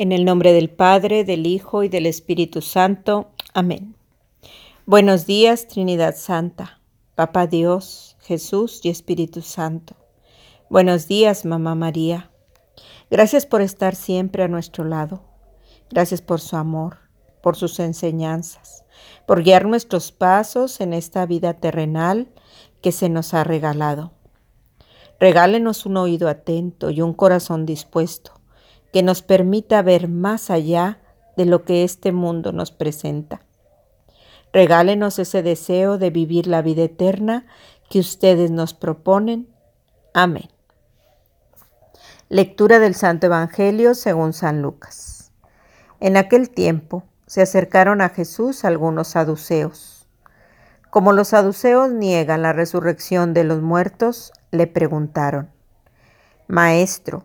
En el nombre del Padre, del Hijo y del Espíritu Santo. Amén. Buenos días, Trinidad Santa, Papá Dios, Jesús y Espíritu Santo. Buenos días, Mamá María. Gracias por estar siempre a nuestro lado. Gracias por su amor, por sus enseñanzas, por guiar nuestros pasos en esta vida terrenal que se nos ha regalado. Regálenos un oído atento y un corazón dispuesto que nos permita ver más allá de lo que este mundo nos presenta. Regálenos ese deseo de vivir la vida eterna que ustedes nos proponen. Amén. Lectura del Santo Evangelio según San Lucas. En aquel tiempo se acercaron a Jesús algunos saduceos. Como los saduceos niegan la resurrección de los muertos, le preguntaron, Maestro,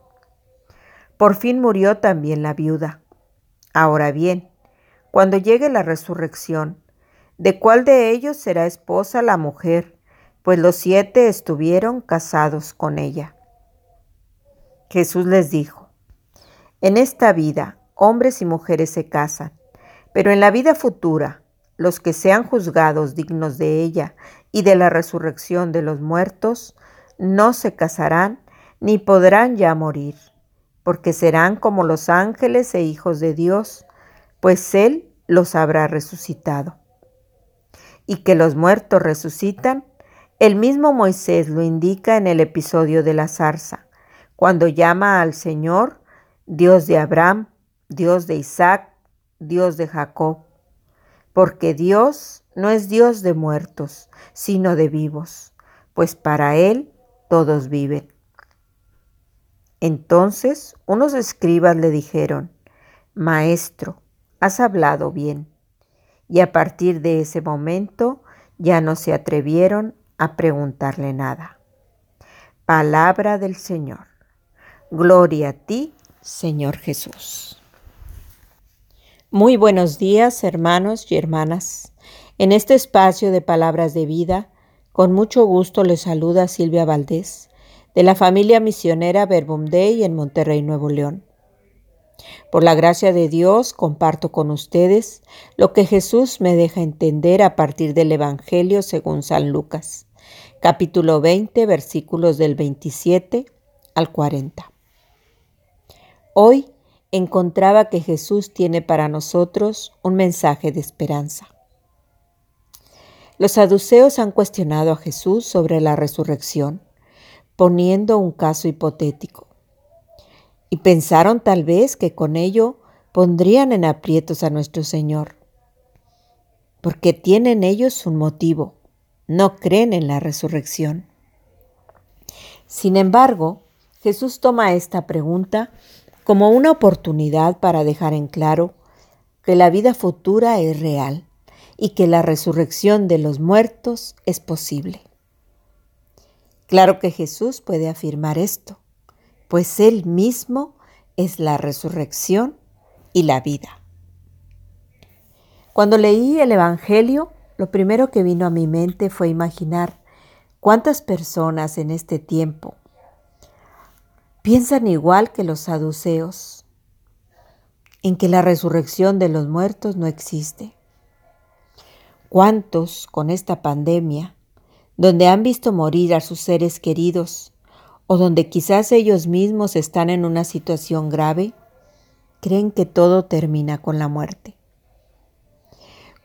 Por fin murió también la viuda. Ahora bien, cuando llegue la resurrección, ¿de cuál de ellos será esposa la mujer? Pues los siete estuvieron casados con ella. Jesús les dijo, en esta vida hombres y mujeres se casan, pero en la vida futura, los que sean juzgados dignos de ella y de la resurrección de los muertos, no se casarán ni podrán ya morir porque serán como los ángeles e hijos de Dios, pues Él los habrá resucitado. Y que los muertos resucitan, el mismo Moisés lo indica en el episodio de la zarza, cuando llama al Señor Dios de Abraham, Dios de Isaac, Dios de Jacob, porque Dios no es Dios de muertos, sino de vivos, pues para Él todos viven. Entonces unos escribas le dijeron, Maestro, has hablado bien. Y a partir de ese momento ya no se atrevieron a preguntarle nada. Palabra del Señor. Gloria a ti, Señor Jesús. Muy buenos días, hermanos y hermanas. En este espacio de palabras de vida, con mucho gusto les saluda Silvia Valdés de la familia misionera Verbum Dei en Monterrey, Nuevo León. Por la gracia de Dios comparto con ustedes lo que Jesús me deja entender a partir del Evangelio según San Lucas, capítulo 20, versículos del 27 al 40. Hoy encontraba que Jesús tiene para nosotros un mensaje de esperanza. Los saduceos han cuestionado a Jesús sobre la resurrección poniendo un caso hipotético. Y pensaron tal vez que con ello pondrían en aprietos a nuestro Señor, porque tienen ellos un motivo, no creen en la resurrección. Sin embargo, Jesús toma esta pregunta como una oportunidad para dejar en claro que la vida futura es real y que la resurrección de los muertos es posible. Claro que Jesús puede afirmar esto, pues Él mismo es la resurrección y la vida. Cuando leí el Evangelio, lo primero que vino a mi mente fue imaginar cuántas personas en este tiempo piensan igual que los saduceos, en que la resurrección de los muertos no existe. ¿Cuántos con esta pandemia donde han visto morir a sus seres queridos o donde quizás ellos mismos están en una situación grave, creen que todo termina con la muerte.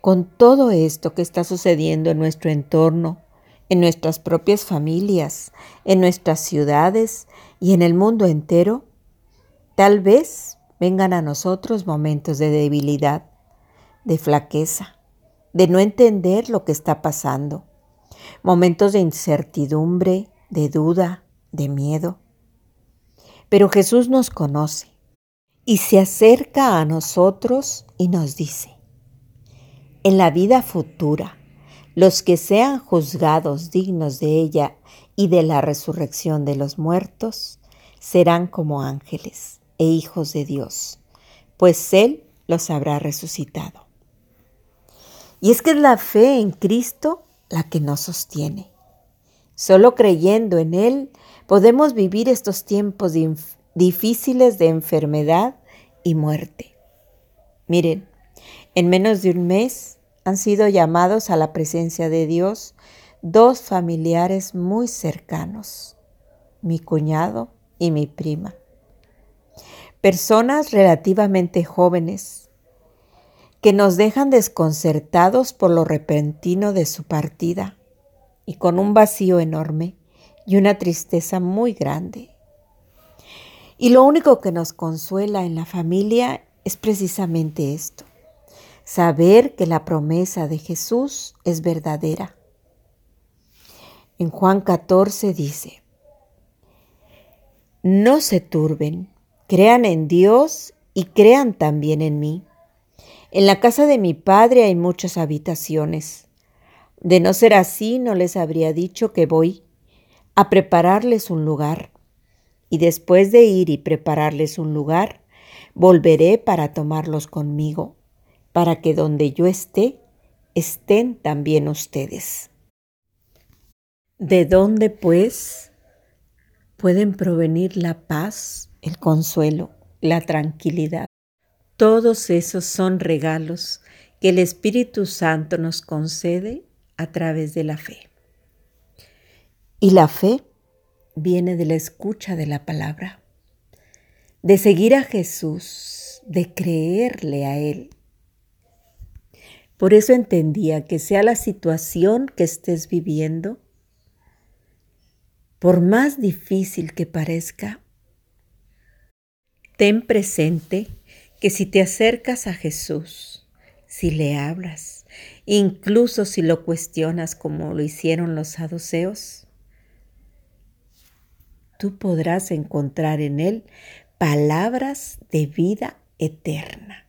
Con todo esto que está sucediendo en nuestro entorno, en nuestras propias familias, en nuestras ciudades y en el mundo entero, tal vez vengan a nosotros momentos de debilidad, de flaqueza, de no entender lo que está pasando momentos de incertidumbre, de duda, de miedo. Pero Jesús nos conoce y se acerca a nosotros y nos dice, en la vida futura, los que sean juzgados dignos de ella y de la resurrección de los muertos, serán como ángeles e hijos de Dios, pues Él los habrá resucitado. Y es que la fe en Cristo la que nos sostiene. Solo creyendo en Él podemos vivir estos tiempos difíciles de enfermedad y muerte. Miren, en menos de un mes han sido llamados a la presencia de Dios dos familiares muy cercanos, mi cuñado y mi prima. Personas relativamente jóvenes que nos dejan desconcertados por lo repentino de su partida y con un vacío enorme y una tristeza muy grande. Y lo único que nos consuela en la familia es precisamente esto, saber que la promesa de Jesús es verdadera. En Juan 14 dice, no se turben, crean en Dios y crean también en mí. En la casa de mi Padre hay muchas habitaciones. De no ser así, no les habría dicho que voy a prepararles un lugar. Y después de ir y prepararles un lugar, volveré para tomarlos conmigo, para que donde yo esté, estén también ustedes. ¿De dónde, pues, pueden provenir la paz, el consuelo, la tranquilidad? Todos esos son regalos que el Espíritu Santo nos concede a través de la fe. Y la fe viene de la escucha de la palabra, de seguir a Jesús, de creerle a Él. Por eso entendía que sea la situación que estés viviendo, por más difícil que parezca, ten presente que si te acercas a Jesús, si le hablas, incluso si lo cuestionas como lo hicieron los saduceos, tú podrás encontrar en Él palabras de vida eterna.